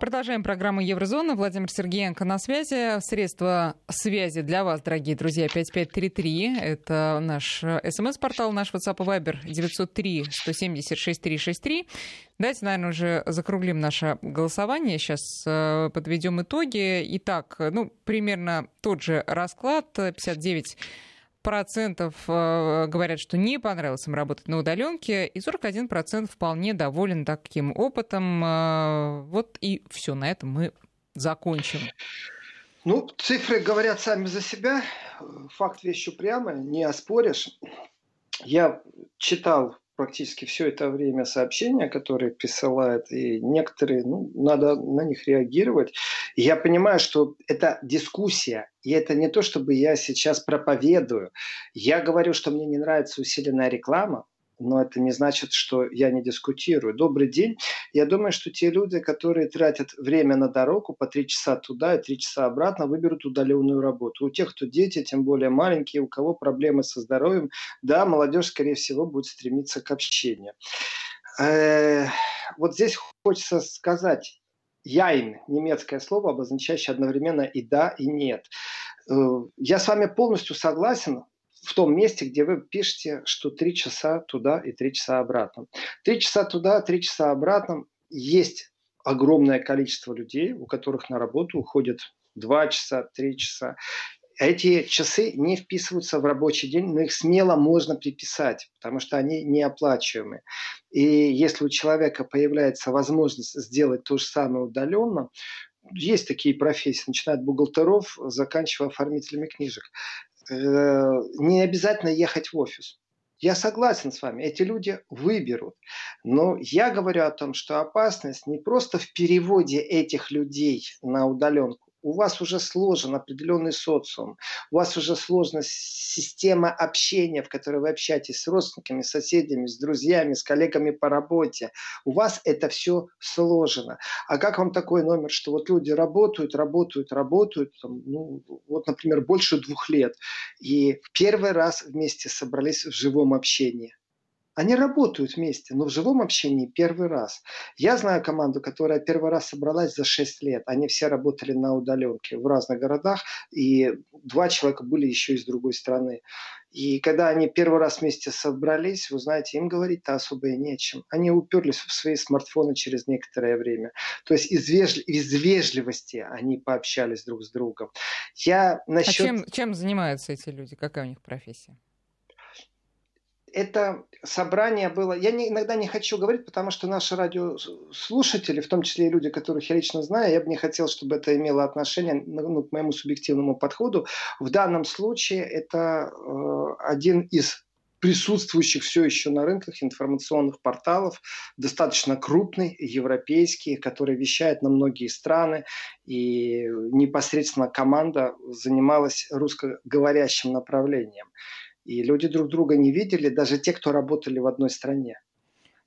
Продолжаем программу Еврозона. Владимир Сергеенко на связи. Средства связи для вас, дорогие друзья, 5533. Это наш смс-портал, наш WhatsApp и Viber 903-170-6363. Давайте, наверное, уже закруглим наше голосование. Сейчас э, подведем итоги. Итак, ну, примерно тот же расклад. 59 процентов э, говорят, что не понравилось им работать на удаленке, и 41% вполне доволен таким опытом. Э, вот и все, на этом мы закончим. Ну, цифры говорят сами за себя. Факт вещь упрямая, не оспоришь. Я читал практически все это время сообщения, которые присылают, и некоторые, ну, надо на них реагировать. Я понимаю, что это дискуссия, и это не то, чтобы я сейчас проповедую. Я говорю, что мне не нравится усиленная реклама, но это не значит, что я не дискутирую. Добрый день. Я думаю, что те люди, которые тратят время на дорогу по три часа туда и три часа обратно, выберут удаленную работу. У тех, кто дети, тем более маленькие, у кого проблемы со здоровьем, да, молодежь, скорее всего, будет стремиться к общению. Э, вот здесь хочется сказать, яйн, немецкое слово, обозначающее одновременно и да, и нет. Э, я с вами полностью согласен в том месте, где вы пишете, что три часа туда и три часа обратно. Три часа туда, три часа обратно. Есть огромное количество людей, у которых на работу уходит два часа, три часа. Эти часы не вписываются в рабочий день, но их смело можно приписать, потому что они неоплачиваемы. И если у человека появляется возможность сделать то же самое удаленно, есть такие профессии, начиная от бухгалтеров, заканчивая оформителями книжек. Не обязательно ехать в офис. Я согласен с вами, эти люди выберут. Но я говорю о том, что опасность не просто в переводе этих людей на удаленку, у вас уже сложен определенный социум, у вас уже сложна система общения, в которой вы общаетесь с родственниками, соседями, с друзьями, с коллегами по работе. У вас это все сложено. А как вам такой номер, что вот люди работают, работают, работают, там, ну, вот, например, больше двух лет, и первый раз вместе собрались в живом общении? Они работают вместе, но в живом общении первый раз. Я знаю команду, которая первый раз собралась за 6 лет. Они все работали на удаленке в разных городах, и два человека были еще из другой страны. И когда они первый раз вместе собрались, вы знаете, им говорить-то особо и нечем. Они уперлись в свои смартфоны через некоторое время. То есть из, вежли... из вежливости они пообщались друг с другом. Я насчет... А чем, чем занимаются эти люди? Какая у них профессия? Это собрание было... Я не, иногда не хочу говорить, потому что наши радиослушатели, в том числе и люди, которых я лично знаю, я бы не хотел, чтобы это имело отношение ну, к моему субъективному подходу. В данном случае это э, один из присутствующих все еще на рынках информационных порталов, достаточно крупный, европейский, который вещает на многие страны. И непосредственно команда занималась русскоговорящим направлением. И люди друг друга не видели, даже те, кто работали в одной стране.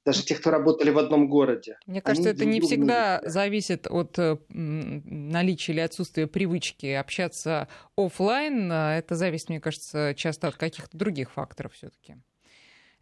Даже те, кто работали в одном городе. Мне кажется, это не всегда не зависит от наличия или отсутствия привычки общаться офлайн. Это зависит, мне кажется, часто от каких-то других факторов все-таки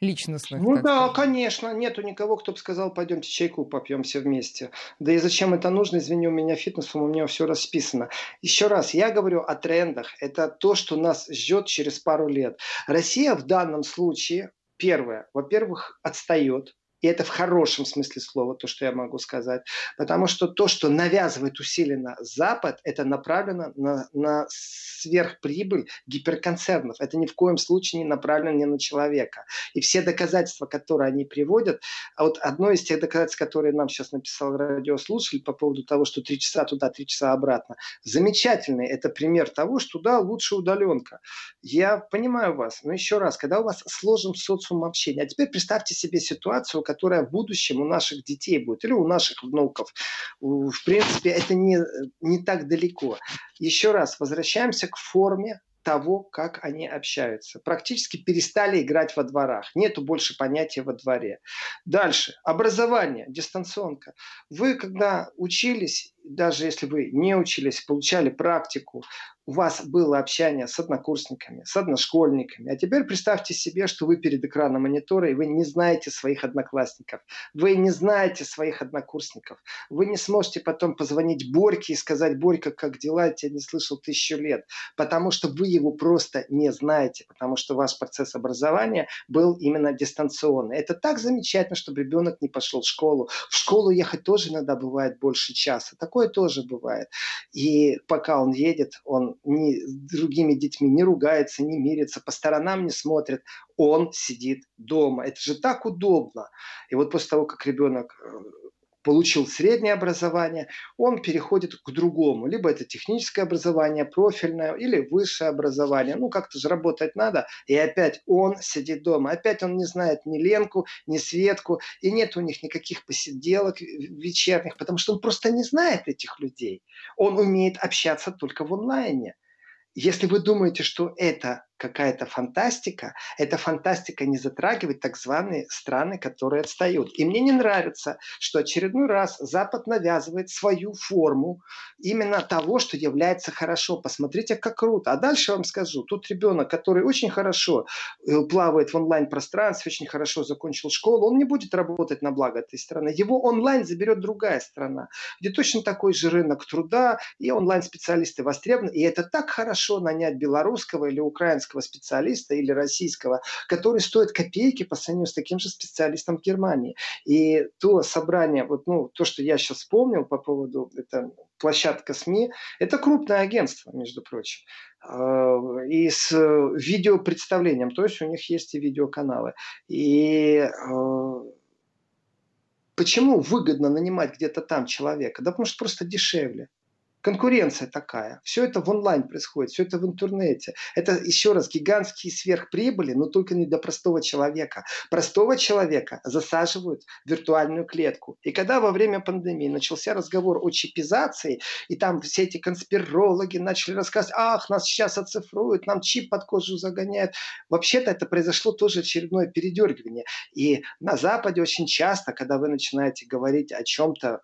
личностных. Ну да, сказать. конечно. Нету никого, кто бы сказал, пойдемте чайку попьем все вместе. Да и зачем это нужно? Извини, у меня фитнес, у меня все расписано. Еще раз, я говорю о трендах. Это то, что нас ждет через пару лет. Россия в данном случае, первое, во-первых, отстает и это в хорошем смысле слова, то, что я могу сказать. Потому что то, что навязывает усиленно Запад, это направлено на, на сверхприбыль гиперконцернов. Это ни в коем случае не направлено ни на человека. И все доказательства, которые они приводят, а вот одно из тех доказательств, которые нам сейчас написал радиослушатель по поводу того, что три часа туда, три часа обратно, замечательный. Это пример того, что да, лучше удаленка. Я понимаю вас, но еще раз, когда у вас сложен социум общения, а теперь представьте себе ситуацию, которая в будущем у наших детей будет или у наших внуков. В принципе, это не, не так далеко. Еще раз, возвращаемся к форме того, как они общаются. Практически перестали играть во дворах. Нету больше понятия во дворе. Дальше. Образование, дистанционка. Вы, когда учились, даже если вы не учились, получали практику, у вас было общение с однокурсниками, с одношкольниками. А теперь представьте себе, что вы перед экраном монитора, и вы не знаете своих одноклассников. Вы не знаете своих однокурсников. Вы не сможете потом позвонить Борьке и сказать, Борька, как дела? Я тебя не слышал тысячу лет. Потому что вы его просто не знаете. Потому что ваш процесс образования был именно дистанционный. Это так замечательно, чтобы ребенок не пошел в школу. В школу ехать тоже иногда бывает больше часа. Такое тоже бывает. И пока он едет, он ни с другими детьми не ругается, не мирится, по сторонам не смотрит. Он сидит дома. Это же так удобно. И вот после того, как ребенок э, получил среднее образование, он переходит к другому. Либо это техническое образование, профильное, или высшее образование. Ну, как-то же работать надо. И опять он сидит дома. Опять он не знает ни Ленку, ни Светку. И нет у них никаких посиделок вечерних, потому что он просто не знает этих людей. Он умеет общаться только в онлайне. Если вы думаете, что это какая-то фантастика, эта фантастика не затрагивает так званые страны, которые отстают. И мне не нравится, что очередной раз Запад навязывает свою форму именно того, что является хорошо. Посмотрите, как круто. А дальше вам скажу, тут ребенок, который очень хорошо э, плавает в онлайн-пространстве, очень хорошо закончил школу, он не будет работать на благо этой страны. Его онлайн заберет другая страна, где точно такой же рынок труда, и онлайн-специалисты востребованы. И это так хорошо нанять белорусского или украинского украинского специалиста или российского, который стоит копейки по сравнению с таким же специалистом в Германии. И то собрание, вот, ну, то, что я сейчас вспомнил по поводу это, площадка СМИ, это крупное агентство, между прочим э, и с видеопредставлением, то есть у них есть и видеоканалы. И э, почему выгодно нанимать где-то там человека? Да потому что просто дешевле. Конкуренция такая. Все это в онлайн происходит, все это в интернете. Это, еще раз, гигантские сверхприбыли, но только не для простого человека. Простого человека засаживают в виртуальную клетку. И когда во время пандемии начался разговор о чипизации, и там все эти конспирологи начали рассказывать, ах, нас сейчас оцифруют, нам чип под кожу загоняют. Вообще-то это произошло тоже очередное передергивание. И на Западе очень часто, когда вы начинаете говорить о чем-то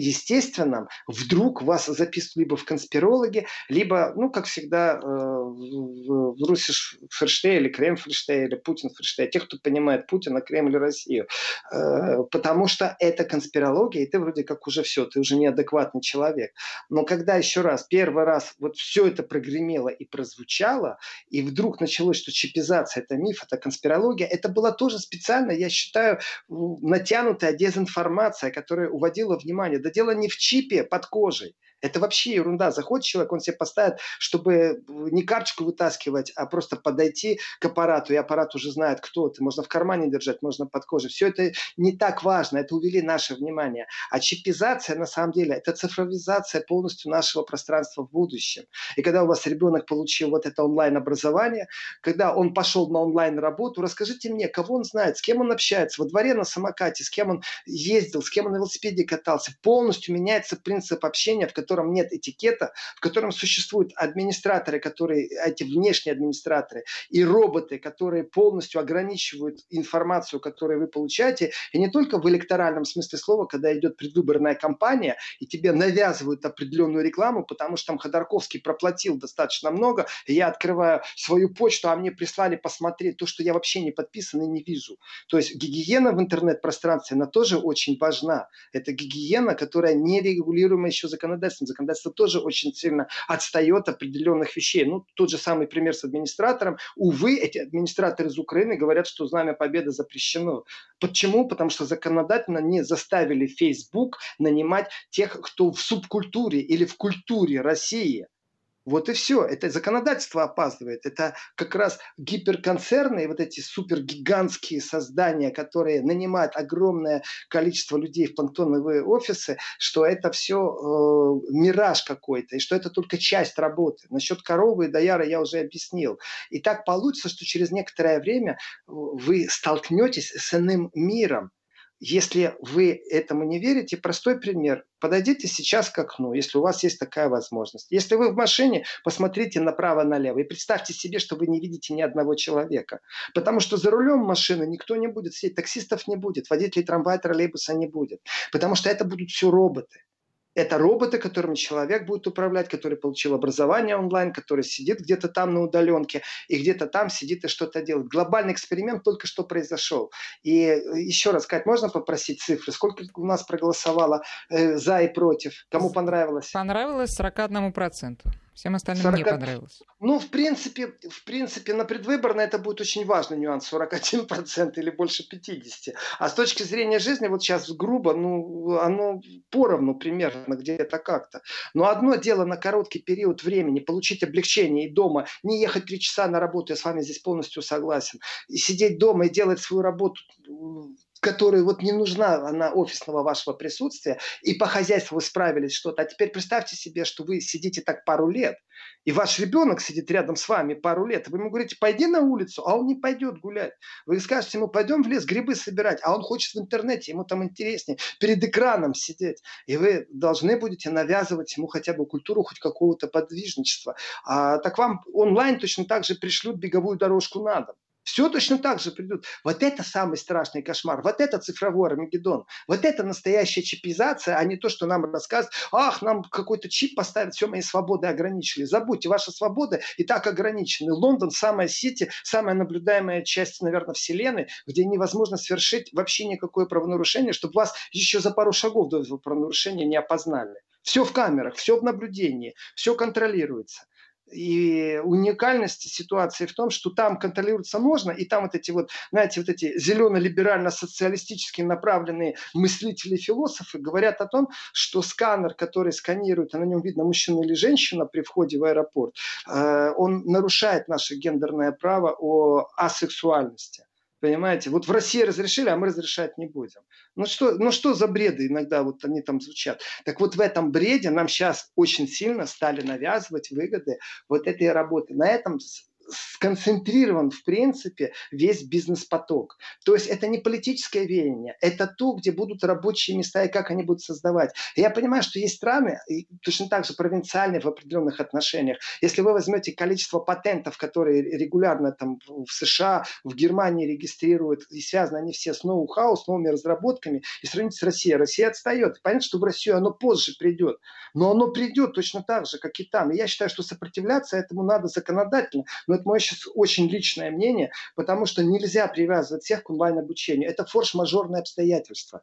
естественном вдруг вас записывают либо в конспирологи, либо, ну, как всегда, э, в, в Руси Ферштей или Крем Ферштей или Путин Ферштей, тех, кто понимает Путина, Кремль, Россию. Э, потому что это конспирология, и ты вроде как уже все, ты уже неадекватный человек. Но когда еще раз, первый раз вот все это прогремело и прозвучало, и вдруг началось, что чипизация – это миф, это конспирология, это была тоже специально, я считаю, натянутая дезинформация, которая уводила внимание да дело не в чипе под кожей. Это вообще ерунда. Заходит человек, он себе поставит, чтобы не карточку вытаскивать, а просто подойти к аппарату, и аппарат уже знает, кто ты. Можно в кармане держать, можно под кожей. Все это не так важно, это увели наше внимание. А чипизация, на самом деле, это цифровизация полностью нашего пространства в будущем. И когда у вас ребенок получил вот это онлайн-образование, когда он пошел на онлайн-работу, расскажите мне, кого он знает, с кем он общается, во дворе на самокате, с кем он ездил, с кем он на велосипеде катался. Полностью меняется принцип общения, в котором котором нет этикета, в котором существуют администраторы, которые, эти внешние администраторы, и роботы, которые полностью ограничивают информацию, которую вы получаете, и не только в электоральном смысле слова, когда идет предвыборная кампания, и тебе навязывают определенную рекламу, потому что там Ходорковский проплатил достаточно много, и я открываю свою почту, а мне прислали посмотреть то, что я вообще не подписан и не вижу. То есть гигиена в интернет-пространстве, она тоже очень важна. Это гигиена, которая не регулируема еще законодательством законодательством. Законодательство тоже очень сильно отстает от определенных вещей. Ну, тот же самый пример с администратором. Увы, эти администраторы из Украины говорят, что знамя победы запрещено. Почему? Потому что законодательно не заставили Facebook нанимать тех, кто в субкультуре или в культуре России – вот и все. Это законодательство опаздывает. Это как раз гиперконцерны, вот эти супергигантские создания, которые нанимают огромное количество людей в планктоновые офисы, что это все э, мираж какой-то, и что это только часть работы. Насчет коровы и дояра я уже объяснил. И так получится, что через некоторое время вы столкнетесь с иным миром, если вы этому не верите, простой пример. Подойдите сейчас к окну, если у вас есть такая возможность. Если вы в машине, посмотрите направо-налево и представьте себе, что вы не видите ни одного человека. Потому что за рулем машины никто не будет сидеть, таксистов не будет, водителей трамвая, троллейбуса не будет. Потому что это будут все роботы. Это роботы, которыми человек будет управлять, который получил образование онлайн, который сидит где-то там на удаленке и где-то там сидит и что-то делает. Глобальный эксперимент только что произошел. И э, еще раз сказать, можно попросить цифры? Сколько у нас проголосовало э, за и против? Кому понравилось? Понравилось 41%. Всем остальным 40... не понравилось. Ну, в принципе, в принципе, на предвыборное это будет очень важный нюанс. 41% или больше 50%. А с точки зрения жизни, вот сейчас грубо, ну, оно поровну примерно где-то как-то. Но одно дело на короткий период времени получить облегчение и дома, не ехать три часа на работу, я с вами здесь полностью согласен, и сидеть дома и делать свою работу которой вот не нужна она офисного вашего присутствия, и по хозяйству вы справились что-то. А теперь представьте себе, что вы сидите так пару лет, и ваш ребенок сидит рядом с вами пару лет, вы ему говорите, пойди на улицу, а он не пойдет гулять. Вы скажете ему, пойдем в лес грибы собирать, а он хочет в интернете, ему там интереснее, перед экраном сидеть. И вы должны будете навязывать ему хотя бы культуру хоть какого-то подвижничества. А так вам онлайн точно так же пришлют беговую дорожку на дом. Все точно так же придут. Вот это самый страшный кошмар. Вот это цифровой Армагеддон. Вот это настоящая чипизация, а не то, что нам рассказывают. Ах, нам какой-то чип поставят, все мои свободы ограничили. Забудьте, ваши свободы и так ограничены. Лондон самая сити, самая наблюдаемая часть, наверное, вселенной, где невозможно совершить вообще никакое правонарушение, чтобы вас еще за пару шагов до этого правонарушения не опознали. Все в камерах, все в наблюдении, все контролируется. И уникальность ситуации в том, что там контролироваться можно, и там вот эти вот, знаете, вот эти зелено-либерально-социалистически направленные мыслители философы говорят о том, что сканер, который сканирует, а на нем видно мужчина или женщина при входе в аэропорт, э, он нарушает наше гендерное право о асексуальности. Понимаете? Вот в России разрешили, а мы разрешать не будем. Ну что, ну что за бреды иногда вот они там звучат? Так вот в этом бреде нам сейчас очень сильно стали навязывать выгоды вот этой работы. На этом сконцентрирован, в принципе, весь бизнес-поток. То есть это не политическое веяние, это то, где будут рабочие места и как они будут создавать. я понимаю, что есть страны, точно так же провинциальные в определенных отношениях. Если вы возьмете количество патентов, которые регулярно там в США, в Германии регистрируют, и связаны они все с ноу-хау, с новыми разработками, и сравните с Россией. Россия отстает. Понятно, что в Россию оно позже придет, но оно придет точно так же, как и там. И я считаю, что сопротивляться этому надо законодательно, но это мое сейчас очень личное мнение, потому что нельзя привязывать всех к онлайн-обучению. Это форс-мажорные обстоятельства.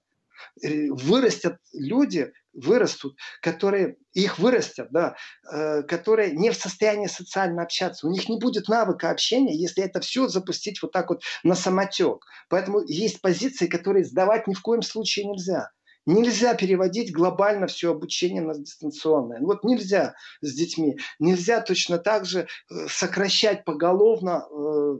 Э, вырастят люди, вырастут, которые, их вырастят, да, э, которые не в состоянии социально общаться. У них не будет навыка общения, если это все запустить вот так вот на самотек. Поэтому есть позиции, которые сдавать ни в коем случае нельзя. Нельзя переводить глобально все обучение на дистанционное. Вот нельзя с детьми. Нельзя точно так же э, сокращать поголовно э,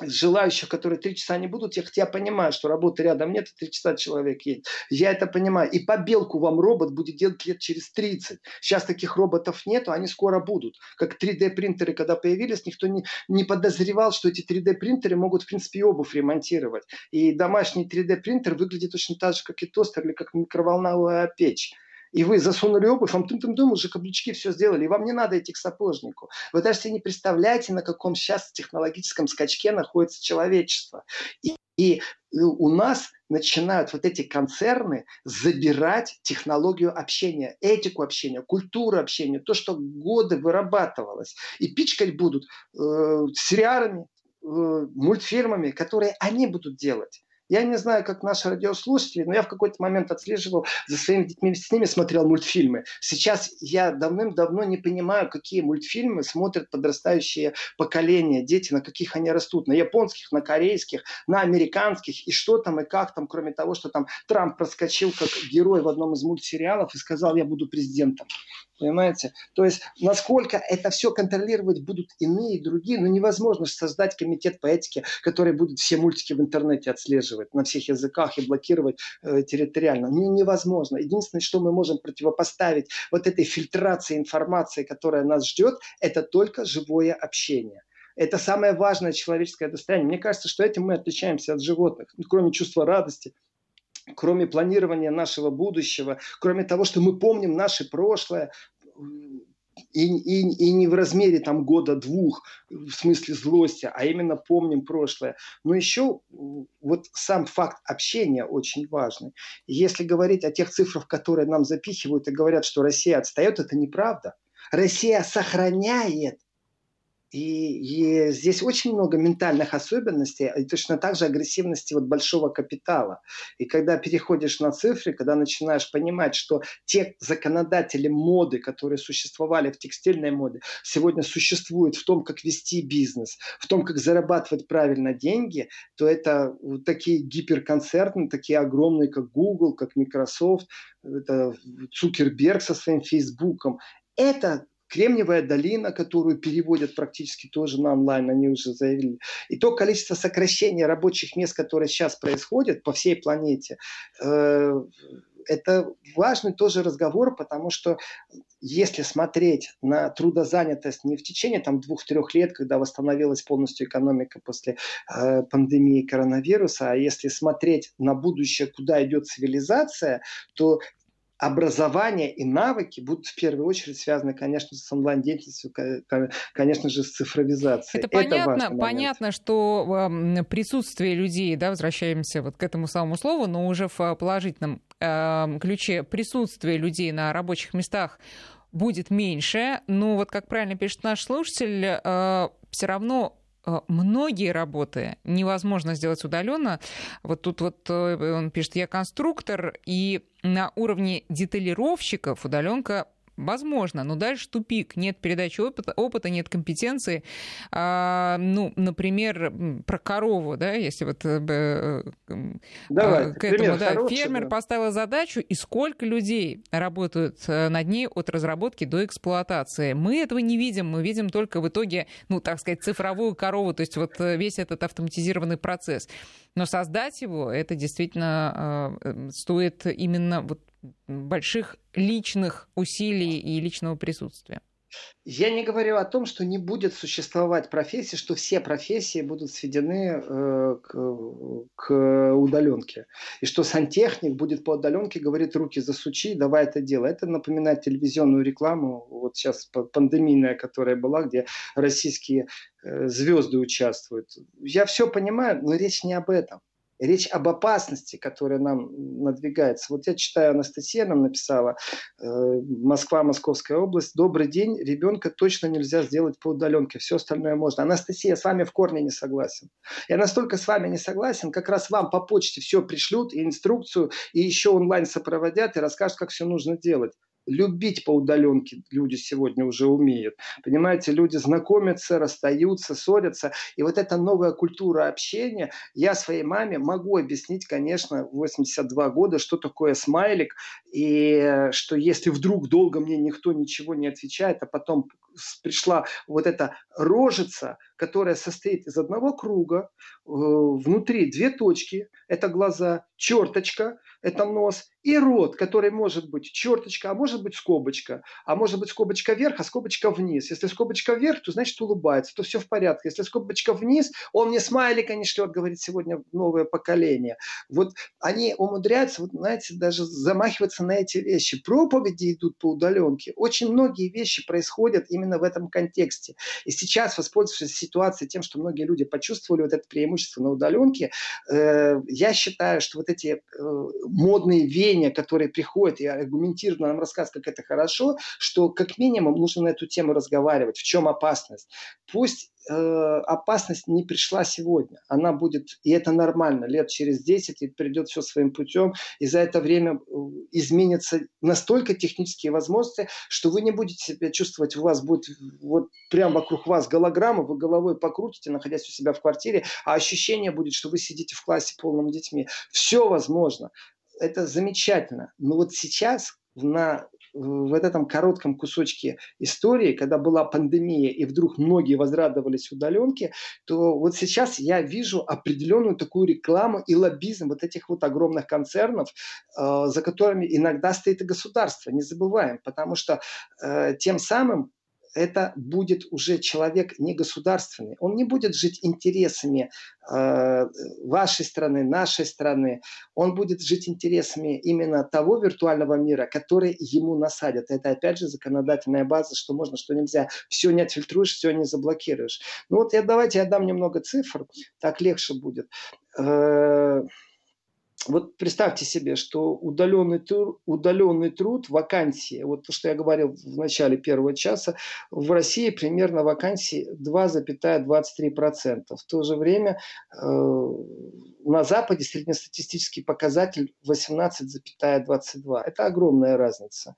желающих, которые три часа не будут, хотя я понимаю, что работы рядом нет, и три часа человек есть. Я это понимаю. И побелку вам робот будет делать лет через 30. Сейчас таких роботов нету, они скоро будут. Как 3D-принтеры, когда появились, никто не, не подозревал, что эти 3D-принтеры могут, в принципе, и обувь ремонтировать. И домашний 3D-принтер выглядит точно так же, как и тостер или как микроволновая печь и вы засунули обувь, вам тым-тым-тым уже каблучки все сделали, и вам не надо идти к сапожнику. Вы даже себе не представляете, на каком сейчас технологическом скачке находится человечество. И, и у нас начинают вот эти концерны забирать технологию общения, этику общения, культуру общения, то, что годы вырабатывалось. И пичкать будут э, сериалами, э, мультфильмами, которые они будут делать. Я не знаю, как наши радиослушатели, но я в какой-то момент отслеживал за своими детьми, с ними смотрел мультфильмы. Сейчас я давным-давно не понимаю, какие мультфильмы смотрят подрастающие поколения, дети, на каких они растут. На японских, на корейских, на американских. И что там, и как там, кроме того, что там Трамп проскочил как герой в одном из мультсериалов и сказал, я буду президентом. Понимаете? То есть, насколько это все контролировать будут иные другие, ну невозможно создать комитет по этике, который будет все мультики в интернете отслеживать на всех языках и блокировать э, территориально. Ну, невозможно. Единственное, что мы можем противопоставить вот этой фильтрации информации, которая нас ждет, это только живое общение. Это самое важное человеческое достояние. Мне кажется, что этим мы отличаемся от животных, ну, кроме чувства радости, кроме планирования нашего будущего, кроме того, что мы помним наше прошлое, и, и, и не в размере там года-двух, в смысле злости, а именно помним прошлое. Но еще вот сам факт общения очень важный. Если говорить о тех цифрах, которые нам запихивают и говорят, что Россия отстает, это неправда. Россия сохраняет и, и здесь очень много ментальных особенностей, и точно так же агрессивности вот большого капитала. И когда переходишь на цифры, когда начинаешь понимать, что те законодатели моды, которые существовали в текстильной моде, сегодня существуют в том, как вести бизнес, в том, как зарабатывать правильно деньги, то это вот такие гиперконцерны, такие огромные, как Google, как Microsoft, это Цукерберг со своим Фейсбуком. Это Кремниевая долина, которую переводят практически тоже на онлайн, они уже заявили. И то количество сокращения рабочих мест, которое сейчас происходит по всей планете, э, это важный тоже разговор, потому что если смотреть на трудозанятость не в течение там двух-трех лет, когда восстановилась полностью экономика после э, пандемии коронавируса, а если смотреть на будущее, куда идет цивилизация, то образование и навыки будут в первую очередь связаны, конечно, с онлайн-деятельностью, конечно же, с цифровизацией. Это, понятно, Это понятно, что присутствие людей, да, возвращаемся вот к этому самому слову, но уже в положительном э, ключе присутствие людей на рабочих местах будет меньше, но вот как правильно пишет наш слушатель, э, все равно Э, многие работы невозможно сделать удаленно. Вот тут вот э, он пишет, я конструктор, и на уровне деталировщиков удаленка Возможно, но дальше тупик. Нет передачи опыта, опыта нет компетенции. А, ну, например, про корову, да, если вот э, э Давай, к этому, да, хороший, фермер да. поставил задачу, и сколько людей работают э, над ней от разработки до эксплуатации. Мы этого не видим, мы видим только в итоге, ну, так сказать, цифровую корову, то есть вот э, весь этот автоматизированный процесс. Но создать его, это действительно э, стоит именно вот больших личных усилий и личного присутствия. Я не говорю о том, что не будет существовать профессии, что все профессии будут сведены э, к, к удаленке. И что сантехник будет по удаленке говорит, руки засучи, давай это делай. Это напоминает телевизионную рекламу, вот сейчас пандемийная, которая была, где российские э, звезды участвуют. Я все понимаю, но речь не об этом речь об опасности, которая нам надвигается. Вот я читаю, Анастасия нам написала, э, Москва, Московская область, добрый день, ребенка точно нельзя сделать по удаленке, все остальное можно. Анастасия, с вами в корне не согласен. Я настолько с вами не согласен, как раз вам по почте все пришлют, и инструкцию, и еще онлайн сопроводят, и расскажут, как все нужно делать любить по удаленке люди сегодня уже умеют. Понимаете, люди знакомятся, расстаются, ссорятся. И вот эта новая культура общения, я своей маме могу объяснить, конечно, 82 года, что такое смайлик, и что если вдруг долго мне никто ничего не отвечает, а потом пришла вот эта рожица, которая состоит из одного круга, э, внутри две точки, это глаза, черточка, это нос, и рот, который может быть черточка, а может быть скобочка, а может быть скобочка вверх, а скобочка вниз. Если скобочка вверх, то значит улыбается, то все в порядке. Если скобочка вниз, он мне смайлика не шлет, говорит сегодня новое поколение. Вот они умудряются, вот, знаете, даже замахиваться на эти вещи. Проповеди идут по удаленке. Очень многие вещи происходят именно в этом контексте. И сейчас, воспользовавшись ситуацией тем, что многие люди почувствовали вот это преимущество на удаленке, э, я считаю, что вот эти э, модные вещи, зрения, которые приходят и аргументированно нам рассказывают, как это хорошо, что как минимум нужно на эту тему разговаривать. В чем опасность? Пусть э, опасность не пришла сегодня. Она будет, и это нормально, лет через 10 и придет все своим путем, и за это время изменятся настолько технические возможности, что вы не будете себя чувствовать, у вас будет вот прямо вокруг вас голограмма, вы головой покрутите, находясь у себя в квартире, а ощущение будет, что вы сидите в классе полном детьми. Все возможно это замечательно. Но вот сейчас на в этом коротком кусочке истории, когда была пандемия и вдруг многие возрадовались удаленке, то вот сейчас я вижу определенную такую рекламу и лоббизм вот этих вот огромных концернов, э, за которыми иногда стоит и государство, не забываем, потому что э, тем самым это будет уже человек не государственный. Он не будет жить интересами э, вашей страны, нашей страны. Он будет жить интересами именно того виртуального мира, который ему насадят. Это опять же законодательная база, что можно, что нельзя. Все не отфильтруешь, все не заблокируешь. Ну вот я, давайте я дам немного цифр, так легче будет. Э, вот представьте себе, что удаленный труд, удаленный труд, вакансии, вот то, что я говорил в начале первого часа, в России примерно вакансий 2,23%. В то же время э, на Западе среднестатистический показатель 18,22%. Это огромная разница.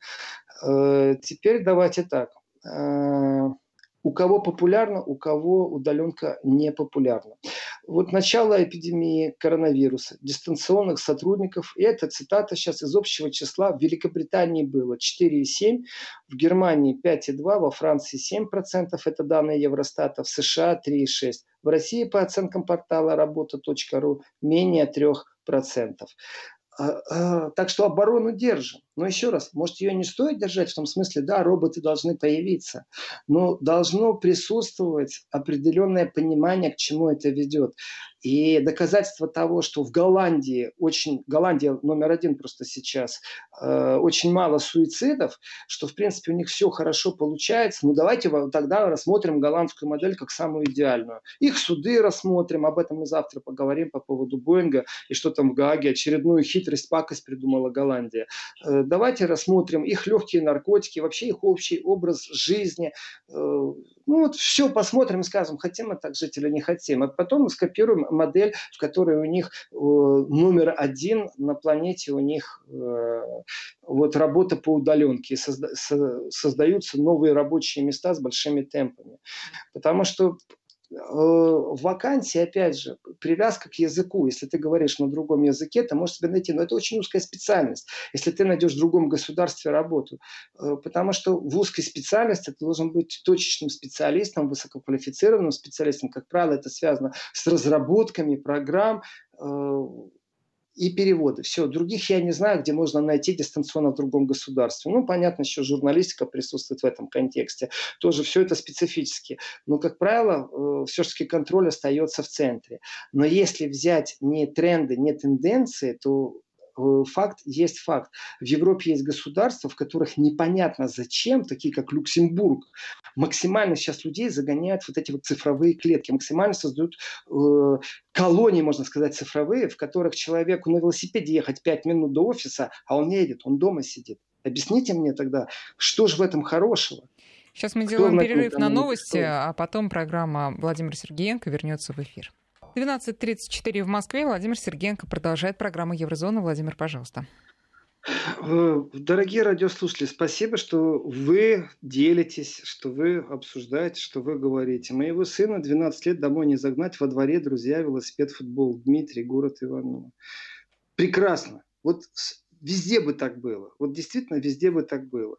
Э, теперь давайте так. Э, у кого популярно, у кого удаленка не популярна. Вот начало эпидемии коронавируса, дистанционных сотрудников, и это цитата сейчас из общего числа, в Великобритании было 4,7, в Германии 5,2, во Франции 7%, это данные Евростата, в США 3,6. В России, по оценкам портала работа.ру, менее 3%. А, а, так что оборону держим. Но еще раз, может, ее не стоит держать в том смысле, да, роботы должны появиться, но должно присутствовать определенное понимание, к чему это ведет. И доказательство того, что в Голландии очень, Голландия номер один просто сейчас, э, очень мало суицидов, что в принципе у них все хорошо получается, ну давайте тогда рассмотрим голландскую модель как самую идеальную. Их суды рассмотрим, об этом мы завтра поговорим по поводу Боинга и что там в Гааге, очередную хитрость, пакость придумала Голландия. Э, давайте рассмотрим их легкие наркотики, вообще их общий образ жизни. Э, ну вот все посмотрим скажем, хотим мы так жить или не хотим. А потом мы скопируем модель, в которой у них э, номер один на планете, у них э, вот работа по удаленке. Создаются новые рабочие места с большими темпами. Потому что Э, вакансии, опять же, привязка к языку. Если ты говоришь на другом языке, ты можешь себе найти. Но это очень узкая специальность. Если ты найдешь в другом государстве работу. Э, потому что в узкой специальности ты должен быть точечным специалистом, высококвалифицированным специалистом. Как правило, это связано с разработками программ, э, и переводы. Все, других я не знаю, где можно найти дистанционно в другом государстве. Ну, понятно, еще журналистика присутствует в этом контексте. Тоже все это специфически. Но, как правило, э, все-таки контроль остается в центре. Но если взять не тренды, не тенденции, то факт есть факт. В Европе есть государства, в которых непонятно зачем, такие как Люксембург, максимально сейчас людей загоняют вот эти вот цифровые клетки, максимально создают э, колонии, можно сказать, цифровые, в которых человеку на велосипеде ехать 5 минут до офиса, а он не едет, он дома сидит. Объясните мне тогда, что же в этом хорошего? Сейчас мы делаем перерыв на новости, а потом программа Владимира Сергеенко вернется в эфир. 12.34 в Москве. Владимир Сергеенко продолжает программу Еврозона. Владимир, пожалуйста. Э, дорогие радиослушатели, спасибо, что вы делитесь, что вы обсуждаете, что вы говорите. Моего сына 12 лет домой не загнать, во дворе друзья, велосипед, футбол. Дмитрий, город Иваново. Прекрасно. Вот везде бы так было. Вот действительно везде бы так было.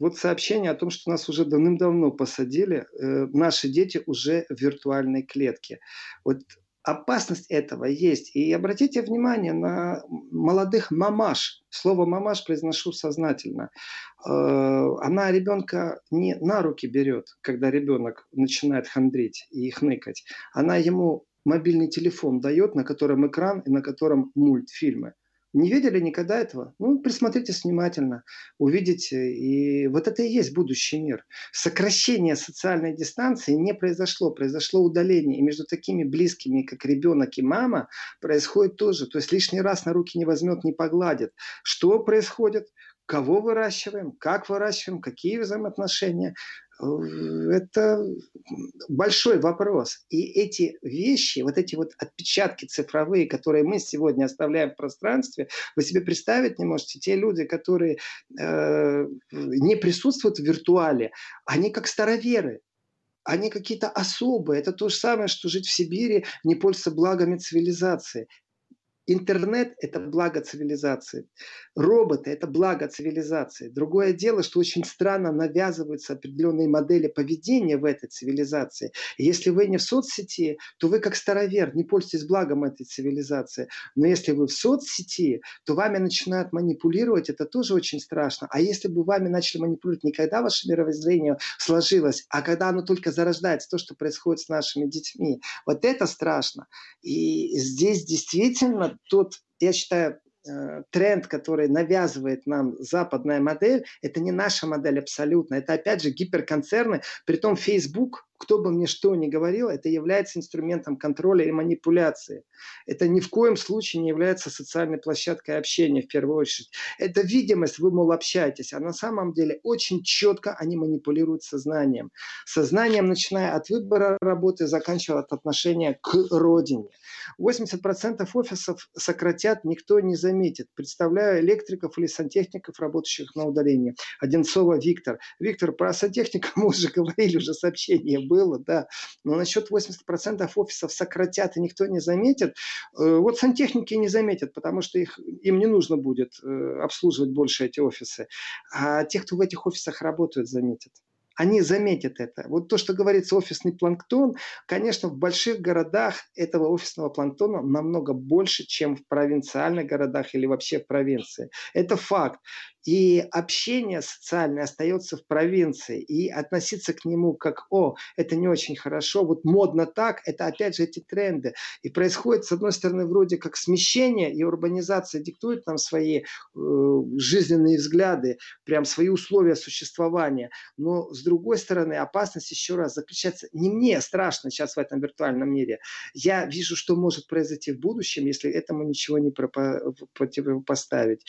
Вот сообщение о том, что нас уже давным-давно посадили, э, наши дети уже в виртуальной клетке. Вот опасность этого есть. И обратите внимание на молодых мамаш. Слово мамаш произношу сознательно. Э, она ребенка не на руки берет, когда ребенок начинает хандрить и хныкать. Она ему мобильный телефон дает, на котором экран и на котором мультфильмы. Не видели никогда этого? Ну, присмотритесь внимательно, увидите. И вот это и есть будущий мир. Сокращение социальной дистанции не произошло. Произошло удаление. И между такими близкими, как ребенок и мама, происходит тоже. То есть лишний раз на руки не возьмет, не погладит. Что происходит? Кого выращиваем? Как выращиваем? Какие взаимоотношения? Это большой вопрос. И эти вещи, вот эти вот отпечатки цифровые, которые мы сегодня оставляем в пространстве, вы себе представить не можете. Те люди, которые э, не присутствуют в виртуале, они как староверы. Они какие-то особые. Это то же самое, что жить в Сибири, не пользоваться благами цивилизации. Интернет – это благо цивилизации. Роботы – это благо цивилизации. Другое дело, что очень странно навязываются определенные модели поведения в этой цивилизации. если вы не в соцсети, то вы как старовер, не пользуйтесь благом этой цивилизации. Но если вы в соцсети, то вами начинают манипулировать, это тоже очень страшно. А если бы вами начали манипулировать не когда ваше мировоззрение сложилось, а когда оно только зарождается, то, что происходит с нашими детьми, вот это страшно. И здесь действительно тот, я считаю, тренд, который навязывает нам западная модель, это не наша модель абсолютно. Это опять же гиперконцерны. Притом Facebook кто бы мне что ни говорил, это является инструментом контроля и манипуляции. Это ни в коем случае не является социальной площадкой общения в первую очередь. Это видимость, вы, мол, общаетесь, а на самом деле очень четко они манипулируют сознанием. Сознанием, начиная от выбора работы, заканчивая от отношения к родине. 80% офисов сократят, никто не заметит. Представляю электриков или сантехников, работающих на удалении. Одинцова Виктор. Виктор, про сантехника мы уже говорили, уже сообщение было, да. Но насчет 80% офисов сократят и никто не заметит. Э, вот сантехники не заметят, потому что их, им не нужно будет э, обслуживать больше эти офисы. А те, кто в этих офисах работают, заметят они заметят это. Вот то, что говорится офисный планктон, конечно, в больших городах этого офисного планктона намного больше, чем в провинциальных городах или вообще в провинции. Это факт. И общение социальное остается в провинции. И относиться к нему как, о, это не очень хорошо, вот модно так, это опять же эти тренды. И происходит, с одной стороны, вроде как смещение, и урбанизация диктует нам свои э, жизненные взгляды, прям свои условия существования. Но, с другой стороны, опасность еще раз заключается, не мне страшно сейчас в этом виртуальном мире. Я вижу, что может произойти в будущем, если этому ничего не противопоставить.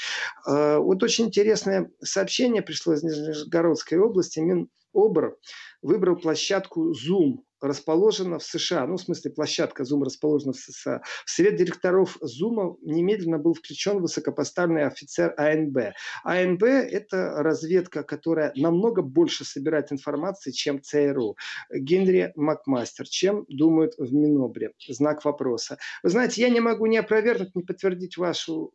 Э, вот очень интересно интересное сообщение пришло из Нижегородской области. Минобр выбрал площадку Zoom расположена в США, ну, в смысле, площадка Zoom расположена в США. В совет директоров Zoom немедленно был включен высокопоставленный офицер АНБ. АНБ – это разведка, которая намного больше собирает информации, чем ЦРУ. Генри Макмастер. Чем думают в Минобре? Знак вопроса. Вы знаете, я не могу ни опровергнуть, ни подтвердить вашу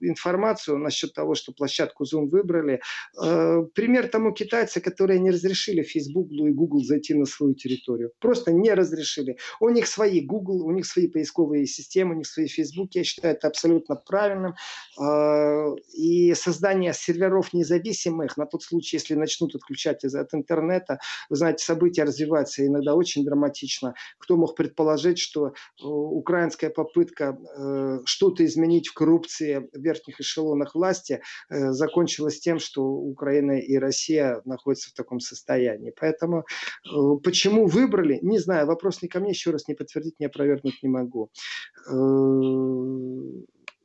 э, информацию насчет того, что площадку Zoom выбрали. Э, пример тому китайцы, которые не разрешили Facebook и Google зайти на свою территорию историю. Просто не разрешили. У них свои Google, у них свои поисковые системы, у них свои Facebook. Я считаю это абсолютно правильным. А, и создание серверов независимых на тот случай, если начнут отключать от интернета, вы знаете, события развиваются иногда очень драматично. Кто мог предположить, что э, украинская попытка э, что-то изменить в коррупции в верхних эшелонах власти э, закончилась тем, что Украина и Россия находятся в таком состоянии. Поэтому почему выбор выбрали, не знаю, вопрос не ко мне, еще раз не подтвердить, не опровергнуть не могу. Э,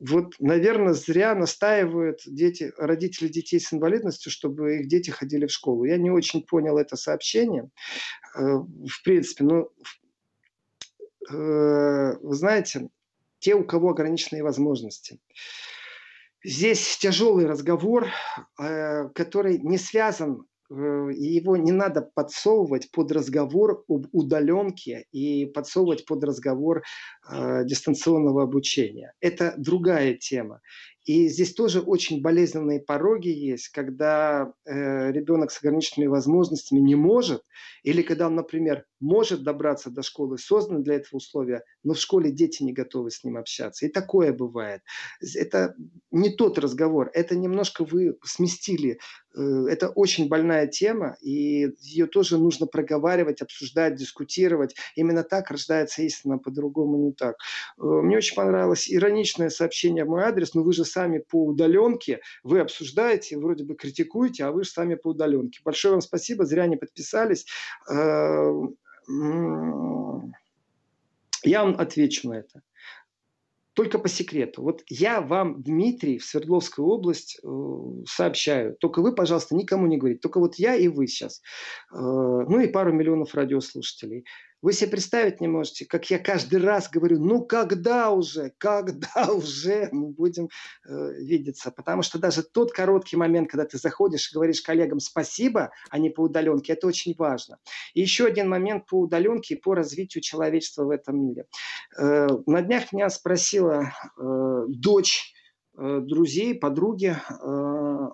вот, наверное, зря настаивают дети, родители детей с инвалидностью, чтобы их дети ходили в школу. Я не очень понял это сообщение. Э, в принципе, ну, э, вы знаете, те, у кого ограниченные возможности. Здесь тяжелый разговор, который не связан Э, его не надо подсовывать под разговор об удаленке и подсовывать под разговор э, дистанционного обучения. Это другая тема. И здесь тоже очень болезненные пороги есть, когда э, ребенок с ограниченными возможностями не может, или когда он, например, может добраться до школы, созданы для этого условия, но в школе дети не готовы с ним общаться. И такое бывает. Это не тот разговор, это немножко вы сместили. Э, это очень больная тема, и ее тоже нужно проговаривать, обсуждать, дискутировать. Именно так рождается истина, по-другому не так. Э, мне очень понравилось ироничное сообщение в мой адрес, но вы же сами по удаленке, вы обсуждаете, вроде бы критикуете, а вы же сами по удаленке. Большое вам спасибо, зря не подписались. Э, я вам отвечу на это. Только по секрету. Вот я вам, Дмитрий, в Свердловскую область э, сообщаю. Только вы, пожалуйста, никому не говорите. Только вот я и вы сейчас. Э, ну и пару миллионов радиослушателей. Вы себе представить не можете, как я каждый раз говорю, ну когда уже, когда уже мы будем э, видеться. Потому что даже тот короткий момент, когда ты заходишь и говоришь коллегам спасибо, а не по удаленке, это очень важно. И еще один момент по удаленке и по развитию человечества в этом мире. Э, на днях меня спросила э, дочь э, друзей, подруги, э,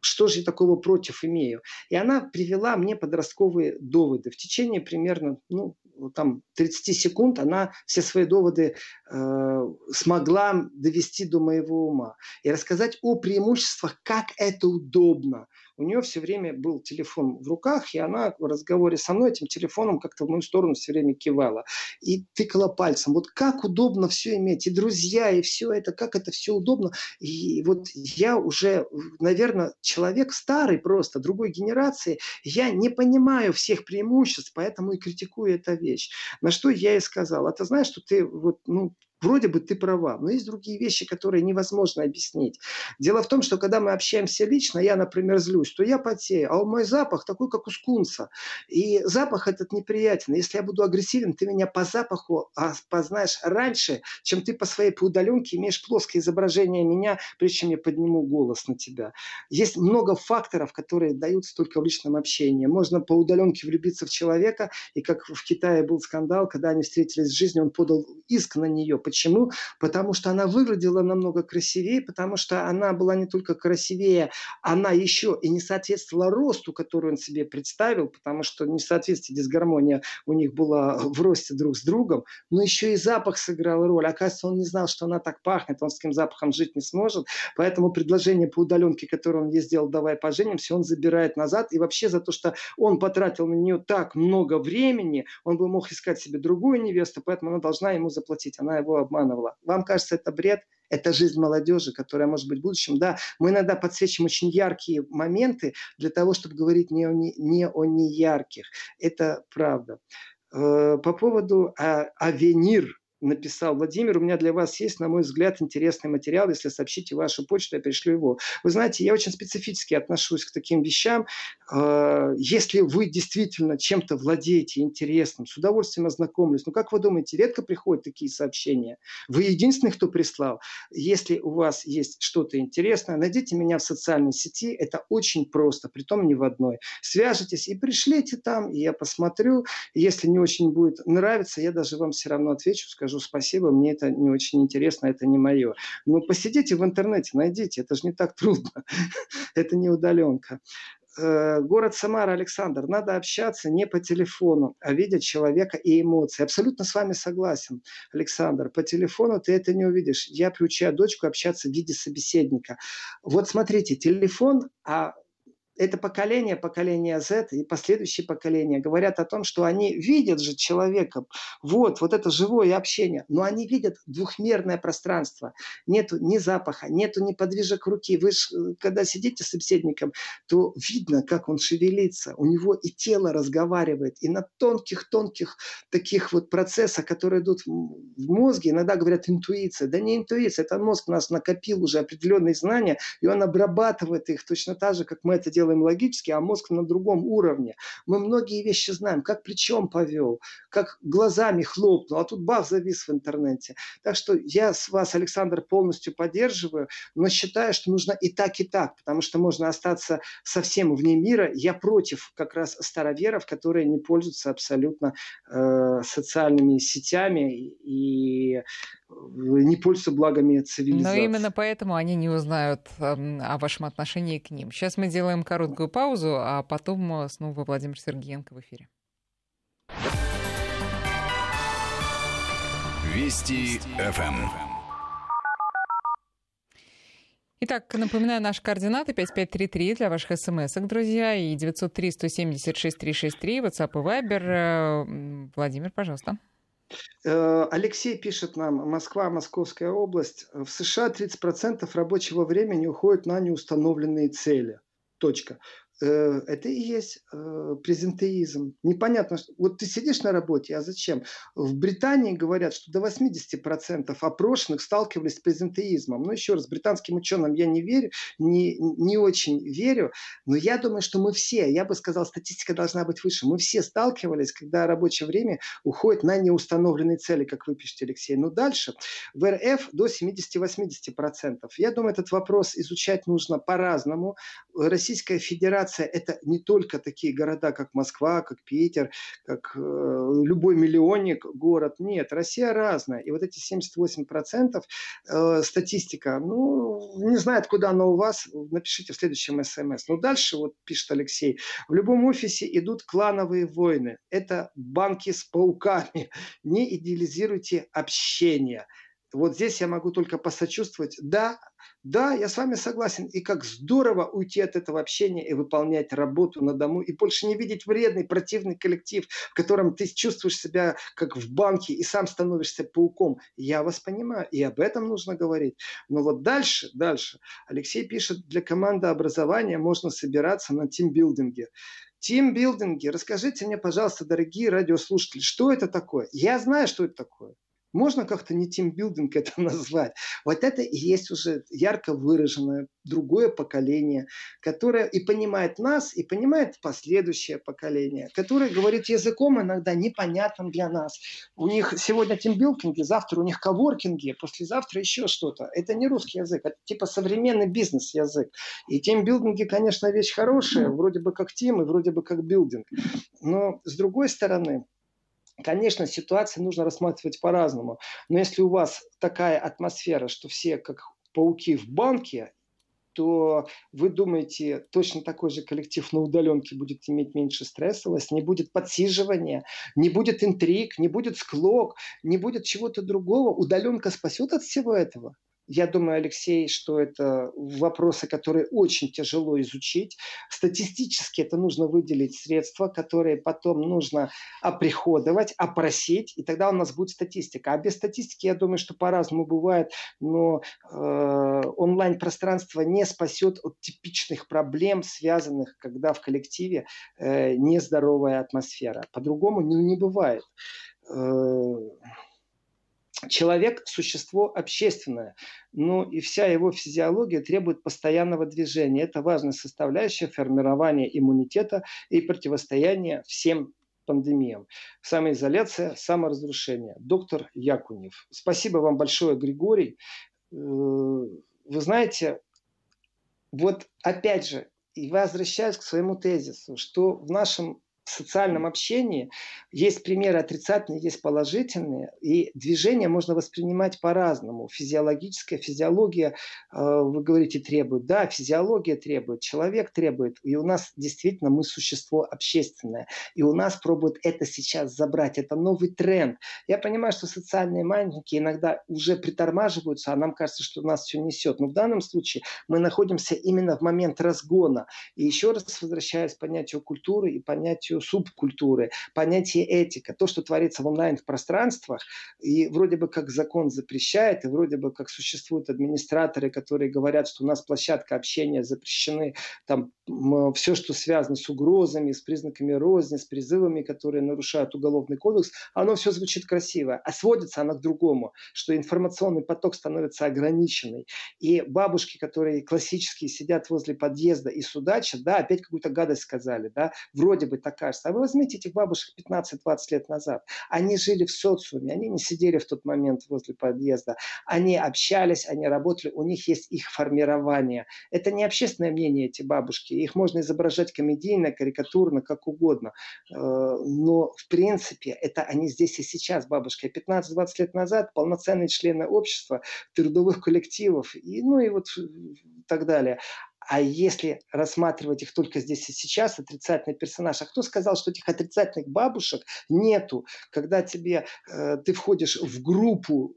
что же я такого против имею? И она привела мне подростковые доводы. В течение примерно ну, там, 30 секунд она все свои доводы э, смогла довести до моего ума. И рассказать о преимуществах, как это удобно у нее все время был телефон в руках, и она в разговоре со мной этим телефоном как-то в мою сторону все время кивала. И тыкала пальцем. Вот как удобно все иметь, и друзья, и все это, как это все удобно. И вот я уже, наверное, человек старый просто, другой генерации, я не понимаю всех преимуществ, поэтому и критикую эту вещь. На что я и сказал, а ты знаешь, что ты вот, ну, Вроде бы ты права, но есть другие вещи, которые невозможно объяснить. Дело в том, что когда мы общаемся лично, я, например, злюсь, то я потею, а мой запах такой, как у скунса. И запах этот неприятен. Если я буду агрессивен, ты меня по запаху познаешь раньше, чем ты по своей по удаленке имеешь плоское изображение меня, прежде чем я подниму голос на тебя. Есть много факторов, которые даются только в личном общении. Можно по удаленке влюбиться в человека, и как в Китае был скандал, когда они встретились в жизни, он подал иск на нее, Почему? Потому что она выглядела намного красивее, потому что она была не только красивее, она еще и не соответствовала росту, который он себе представил, потому что несоответствие, дисгармония у них была в росте друг с другом, но еще и запах сыграл роль. Оказывается, он не знал, что она так пахнет, он с таким запахом жить не сможет, поэтому предложение по удаленке, которое он ей сделал, давай поженимся, он забирает назад, и вообще за то, что он потратил на нее так много времени, он бы мог искать себе другую невесту, поэтому она должна ему заплатить. Она его обманывала. Вам кажется, это бред? Это жизнь молодежи, которая может быть в будущем. Да, мы иногда подсвечиваем очень яркие моменты для того, чтобы говорить не о, не, не о неярких. Это правда. Э, по поводу а, авенир написал Владимир, у меня для вас есть, на мой взгляд, интересный материал. Если сообщите вашу почту, я пришлю его. Вы знаете, я очень специфически отношусь к таким вещам. А, если вы действительно чем-то владеете интересным, с удовольствием ознакомлюсь. Ну, как вы думаете, редко приходят такие сообщения? Вы единственный, кто прислал. Если у вас есть что-то интересное, найдите меня в социальной сети. Это очень просто, притом не в одной. Свяжитесь и пришлите там, и я посмотрю. Если не очень будет нравиться, я даже вам все равно отвечу, скажу, скажу спасибо, мне это не очень интересно, это не мое. Но посидите в интернете, найдите, это же не так трудно, это не удаленка э, город Самара, Александр, надо общаться не по телефону, а видя человека и эмоции. Абсолютно с вами согласен, Александр. По телефону ты это не увидишь. Я приучаю дочку общаться в виде собеседника. Вот смотрите, телефон, а это поколение, поколение Z и последующие поколения говорят о том, что они видят же человека, вот, вот это живое общение, но они видят двухмерное пространство, нету ни запаха, нету ни подвижек руки. Вы ж, э, когда сидите с собеседником, то видно, как он шевелится, у него и тело разговаривает, и на тонких-тонких таких вот процессах, которые идут в мозге, иногда говорят интуиция. Да не интуиция, это мозг у нас накопил уже определенные знания, и он обрабатывает их точно так же, как мы это делаем делаем логически, а мозг на другом уровне. Мы многие вещи знаем, как плечом повел, как глазами хлопнул, а тут бах, завис в интернете. Так что я с вас, Александр, полностью поддерживаю, но считаю, что нужно и так, и так, потому что можно остаться совсем вне мира. Я против как раз староверов, которые не пользуются абсолютно э, социальными сетями и не пользуются благами цивилизации. Но именно поэтому они не узнают о вашем отношении к ним. Сейчас мы делаем короткую паузу, а потом э, снова Владимир Сергеенко в эфире. Вести ФМ. Итак, напоминаю, наши координаты 5533 для ваших смс друзья, и 903-176-363, WhatsApp и Viber. Э, Владимир, пожалуйста. Э, Алексей пишет нам, Москва, Московская область. В США 30% рабочего времени уходит на неустановленные цели. Точка. Э, это и есть э, презентеизм. Непонятно, что... вот ты сидишь на работе, а зачем? В Британии говорят, что до 80% опрошенных сталкивались с презентеизмом. Но еще раз, британским ученым я не верю, не, не очень верю, но я думаю, что мы все, я бы сказал, статистика должна быть выше, мы все сталкивались, когда рабочее время уходит на неустановленные цели, как вы пишете, Алексей. Но дальше в РФ до 70-80%. Я думаю, этот вопрос изучать нужно по-разному. Российская Федерация Миграция – это не только такие города, как Москва, как Питер, как э, любой миллионник город. Нет, Россия разная. И вот эти 78% э, статистика, ну, не знаю, откуда она у вас, напишите в следующем смс. Но дальше, вот пишет Алексей, в любом офисе идут клановые войны. Это банки с пауками. Не идеализируйте общение. Вот здесь я могу только посочувствовать. Да, да, я с вами согласен. И как здорово уйти от этого общения и выполнять работу на дому, и больше не видеть вредный, противный коллектив, в котором ты чувствуешь себя как в банке и сам становишься пауком. Я вас понимаю, и об этом нужно говорить. Но вот дальше, дальше. Алексей пишет, для команды образования можно собираться на тимбилдинге. Тимбилдинги, расскажите мне, пожалуйста, дорогие радиослушатели, что это такое? Я знаю, что это такое. Можно как-то не тимбилдинг это назвать. Вот это и есть уже ярко выраженное другое поколение, которое и понимает нас, и понимает последующее поколение, которое говорит языком иногда непонятным для нас. У них сегодня тимбилдинги, завтра у них коворкинги, послезавтра еще что-то. Это не русский язык, это типа современный бизнес-язык. И тимбилдинги, конечно, вещь хорошая, вроде бы как тим и вроде бы как билдинг. Но с другой стороны, Конечно, ситуации нужно рассматривать по-разному. Но если у вас такая атмосфера, что все как пауки в банке, то вы думаете, точно такой же коллектив на удаленке будет иметь меньше стрессовости, не будет подсиживания, не будет интриг, не будет склок, не будет чего-то другого. Удаленка спасет от всего этого? Я думаю, Алексей, что это вопросы, которые очень тяжело изучить. Статистически это нужно выделить средства, которые потом нужно оприходовать, опросить, и тогда у нас будет статистика. А без статистики, я думаю, что по-разному бывает, но э, онлайн-пространство не спасет от типичных проблем, связанных, когда в коллективе э, нездоровая атмосфера. По-другому не, не бывает. Э, Человек – существо общественное, но и вся его физиология требует постоянного движения. Это важная составляющая формирования иммунитета и противостояния всем пандемиям. Самоизоляция, саморазрушение. Доктор Якунев. Спасибо вам большое, Григорий. Э, вы знаете, вот опять же, и возвращаясь к своему тезису, что в нашем социальном общении есть примеры отрицательные, есть положительные, и движение можно воспринимать по-разному. Физиологическая физиология, э, вы говорите, требует. Да, физиология требует, человек требует. И у нас действительно мы существо общественное. И у нас пробуют это сейчас забрать. Это новый тренд. Я понимаю, что социальные маятники иногда уже притормаживаются, а нам кажется, что нас все несет. Но в данном случае мы находимся именно в момент разгона. И еще раз возвращаясь к понятию культуры и понятию субкультуры, понятие этика, то, что творится в онлайн-пространствах, и вроде бы как закон запрещает, и вроде бы как существуют администраторы, которые говорят, что у нас площадка общения запрещены, там все, что связано с угрозами, с признаками розни, с призывами, которые нарушают уголовный кодекс, оно все звучит красиво, а сводится оно к другому, что информационный поток становится ограниченный. И бабушки, которые классические сидят возле подъезда и судачат, да, опять какую-то гадость сказали, да, вроде бы такая кажется. А вы возьмите этих бабушек 15-20 лет назад. Они жили в социуме, они не сидели в тот момент возле подъезда. Они общались, они работали, у них есть их формирование. Это не общественное мнение, эти бабушки. Их можно изображать комедийно, карикатурно, как угодно. Э, но, в принципе, это они здесь и сейчас, бабушки. 15-20 лет назад полноценные члены общества, трудовых коллективов, и, ну и вот так далее. А если рассматривать их только здесь и сейчас, отрицательный персонаж, а кто сказал, что этих отрицательных бабушек нету? Когда тебе, э, ты входишь в группу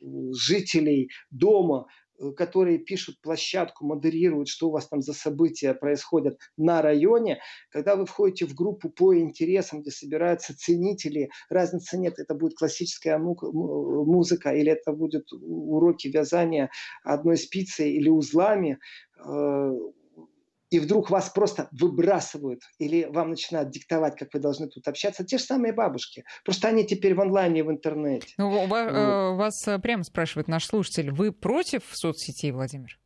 э, жителей дома, которые пишут площадку, модерируют, что у вас там за события происходят на районе. Когда вы входите в группу по интересам, где собираются ценители, разницы нет, это будет классическая музыка или это будет уроки вязания одной спицей или узлами. И вдруг вас просто выбрасывают или вам начинают диктовать, как вы должны тут общаться, те же самые бабушки. Просто они теперь в онлайне в интернете. Ну, вот. Э, вас э, прямо спрашивает наш слушатель, вы против соцсетей, Владимир?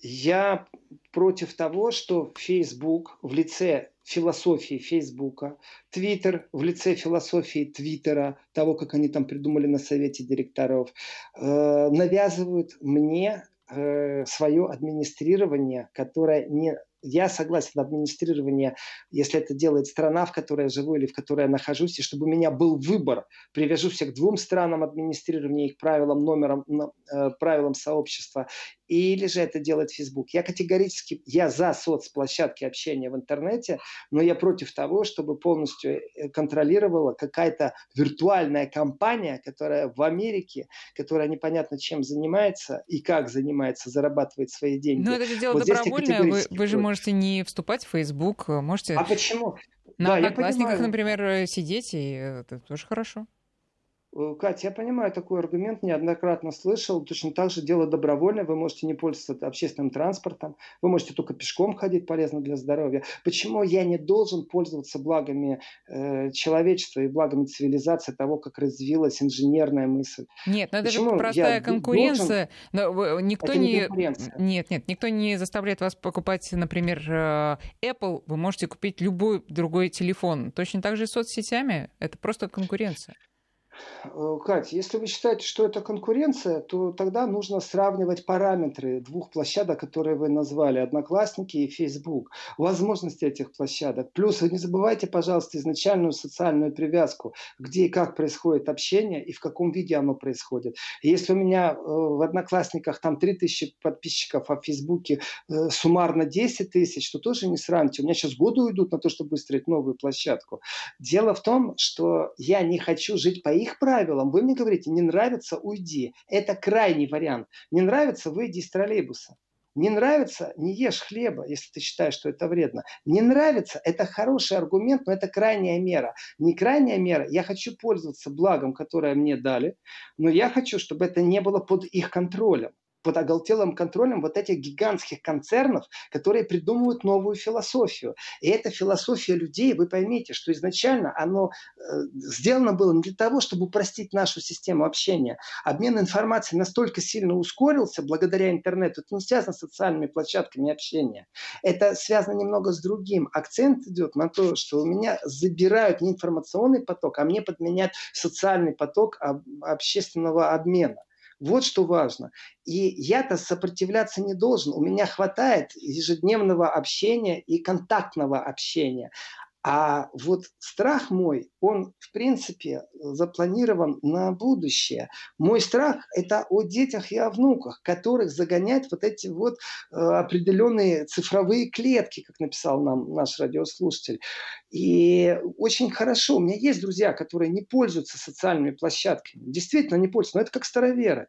Я против того, что Facebook в лице философии Фейсбука, Твиттер в лице философии Твиттера, того, как они там придумали на совете директоров, э, навязывают мне э, свое администрирование, которое не я согласен на администрирование, если это делает страна, в которой я живу или в которой я нахожусь, и чтобы у меня был выбор. Привяжу всех к двум странам администрирования, их правилам, номерам, э, правилам сообщества или же это делает Facebook. Я категорически, я за соцплощадки общения в интернете, но я против того, чтобы полностью э, контролировала какая-то виртуальная компания, которая в Америке, которая непонятно чем занимается и как занимается, зарабатывает свои деньги. Но это же дело вот добровольное, вы, вы же можете не вступать в Facebook, можете... А почему? На да, Одноклассниках, например, сидеть, и это тоже хорошо. Э, Катя, я понимаю такой аргумент, неоднократно слышал. Точно так же дело добровольное. Вы можете не пользоваться общественным транспортом. Вы можете только пешком ходить, полезно для здоровья. Почему я не должен пользоваться благами э, человечества и благами цивилизации того, как развилась инженерная мысль? Нет, ну это же простая конкуренция. Должен... Но никто это не... не нет, нет, никто не заставляет вас покупать, например, э, Apple. Вы можете купить любой другой телефон. Точно так же и с соцсетями. Это просто конкуренция. Э, Кать, если вы считаете, что это конкуренция, то тогда нужно сравнивать параметры двух площадок, которые вы назвали, Одноклассники и Facebook, возможности этих площадок. Плюс не забывайте, пожалуйста, изначальную социальную привязку, где и как происходит общение и в каком виде оно происходит. Если у меня э, в Одноклассниках там 3000 подписчиков, а в Фейсбуке э, суммарно 10 тысяч, то тоже не сравните. У меня сейчас годы уйдут на то, чтобы выстроить новую площадку. Дело в том, что я не хочу жить по их правилам. Вы мне говорите, не нравится, уйди. Это крайний вариант. Не нравится, выйди из троллейбуса. Не нравится, не ешь хлеба, если ты считаешь, что это вредно. Не нравится, это хороший аргумент, но это крайняя мера. Не крайняя мера, я хочу пользоваться благом, которое мне дали, но я хочу, чтобы это не было под их контролем под оголтелым контролем вот этих гигантских концернов, которые придумывают новую философию. И эта философия людей, вы поймите, что изначально оно э, сделано было не для того, чтобы упростить нашу систему общения. Обмен информацией настолько сильно ускорился благодаря интернету. Это не связано с социальными площадками общения. Это связано немного с другим. Акцент идет на то, что у меня забирают не информационный поток, а мне подменяют социальный поток общественного обмена. Вот что важно. И я-то сопротивляться не должен. У меня хватает ежедневного общения и контактного общения. А вот страх мой, он, в принципе, запланирован на будущее. Мой страх – это о детях и о внуках, которых загонять вот эти вот э, определенные цифровые клетки, как написал нам наш радиослушатель. И очень хорошо. У меня есть друзья, которые не пользуются социальными площадками. Действительно не пользуются. Но это как староверы.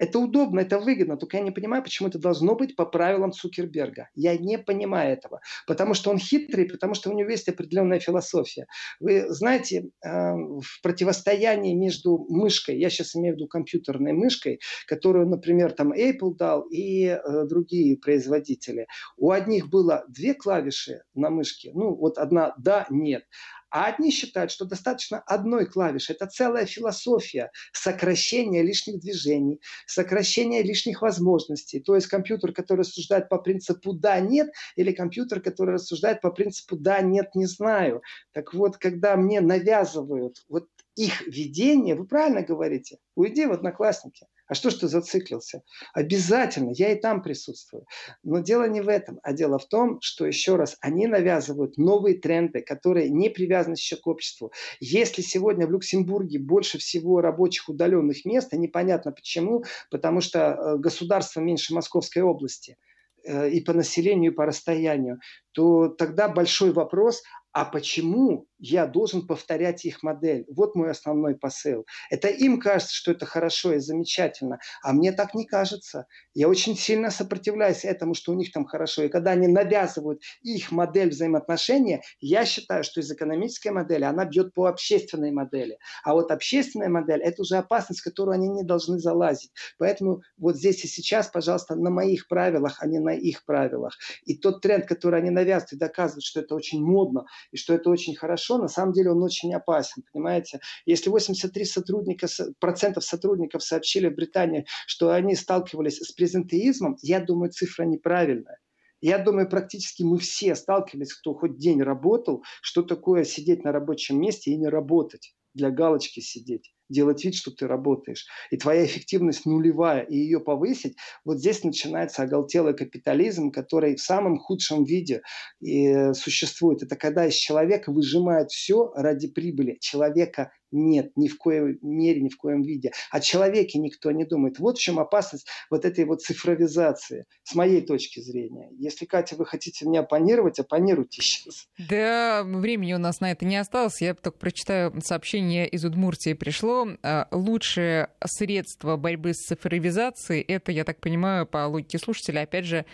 Это удобно, это выгодно, только я не понимаю, почему это должно быть по правилам Цукерберга. Я не понимаю этого, потому что он хитрый, потому что у него есть определенная философия. Вы знаете, э, в противостоянии между мышкой, я сейчас имею в виду компьютерной мышкой, которую, например, там Apple дал и э, другие производители, у одних было две клавиши на мышке, ну вот одна «да», «нет», а одни считают, что достаточно одной клавиши. Это целая философия сокращения лишних движений, сокращения лишних возможностей. То есть компьютер, который рассуждает по принципу «да», «нет», или компьютер, который рассуждает по принципу «да», «нет», «не знаю». Так вот, когда мне навязывают вот их видение, вы правильно говорите, уйди в одноклассники – а что ж ты зациклился? Обязательно, я и там присутствую. Но дело не в этом, а дело в том, что, еще раз, они навязывают новые тренды, которые не привязаны еще к обществу. Если сегодня в Люксембурге больше всего рабочих удаленных мест, и непонятно почему, потому что э, государство меньше Московской области – э, и по населению, и по расстоянию, то тогда большой вопрос, а почему я должен повторять их модель? Вот мой основной посыл. Это им кажется, что это хорошо и замечательно, а мне так не кажется. Я очень сильно сопротивляюсь этому, что у них там хорошо. И когда они навязывают их модель взаимоотношения, я считаю, что из экономической модели она бьет по общественной модели. А вот общественная модель – это уже опасность, в которую они не должны залазить. Поэтому вот здесь и сейчас, пожалуйста, на моих правилах, а не на их правилах. И тот тренд, который они навязывают и доказывают, что это очень модно, и что это очень хорошо, на самом деле он очень опасен, понимаете? Если 83 сотрудника, процентов сотрудников сообщили в Британии, что они сталкивались с презентеизмом, я думаю, цифра неправильная. Я думаю, практически мы все сталкивались, кто хоть день работал, что такое сидеть на рабочем месте и не работать, для галочки сидеть делать вид, что ты работаешь. И твоя эффективность нулевая, и ее повысить, вот здесь начинается оголтелый капитализм, который в самом худшем виде и э, существует. Это когда из человека выжимают все ради прибыли. Человека нет, ни в коем мере, ни в коем виде. О человеке никто не думает. Вот в чем опасность вот этой вот цифровизации, с моей точки зрения. Если, Катя, вы хотите мне оппонировать, оппонируйте сейчас. Да, времени у нас на это не осталось. Я только прочитаю сообщение из Удмуртии пришло. А, лучшее средство борьбы с цифровизацией, это, я так понимаю, по логике слушателя, опять же,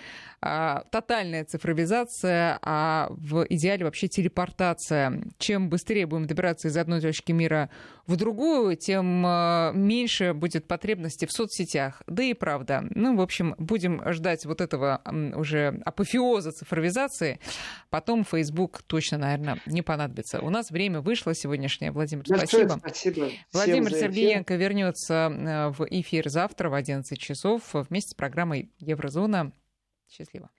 а, тотальная цифровизация, а в идеале вообще телепортация. Чем быстрее будем добираться из одной точки мира в другую, тем а, меньше будет потребности в соцсетях. Да и правда. Ну, в общем, будем ждать вот этого уже апофеоза цифровизации. Потом Facebook точно, наверное, не понадобится. У нас время вышло сегодняшнее. Владимир, Большое спасибо. спасибо. Владимир Сергеенко вернется э, в эфир завтра в 11 часов вместе с программой Еврозона. Счастливо.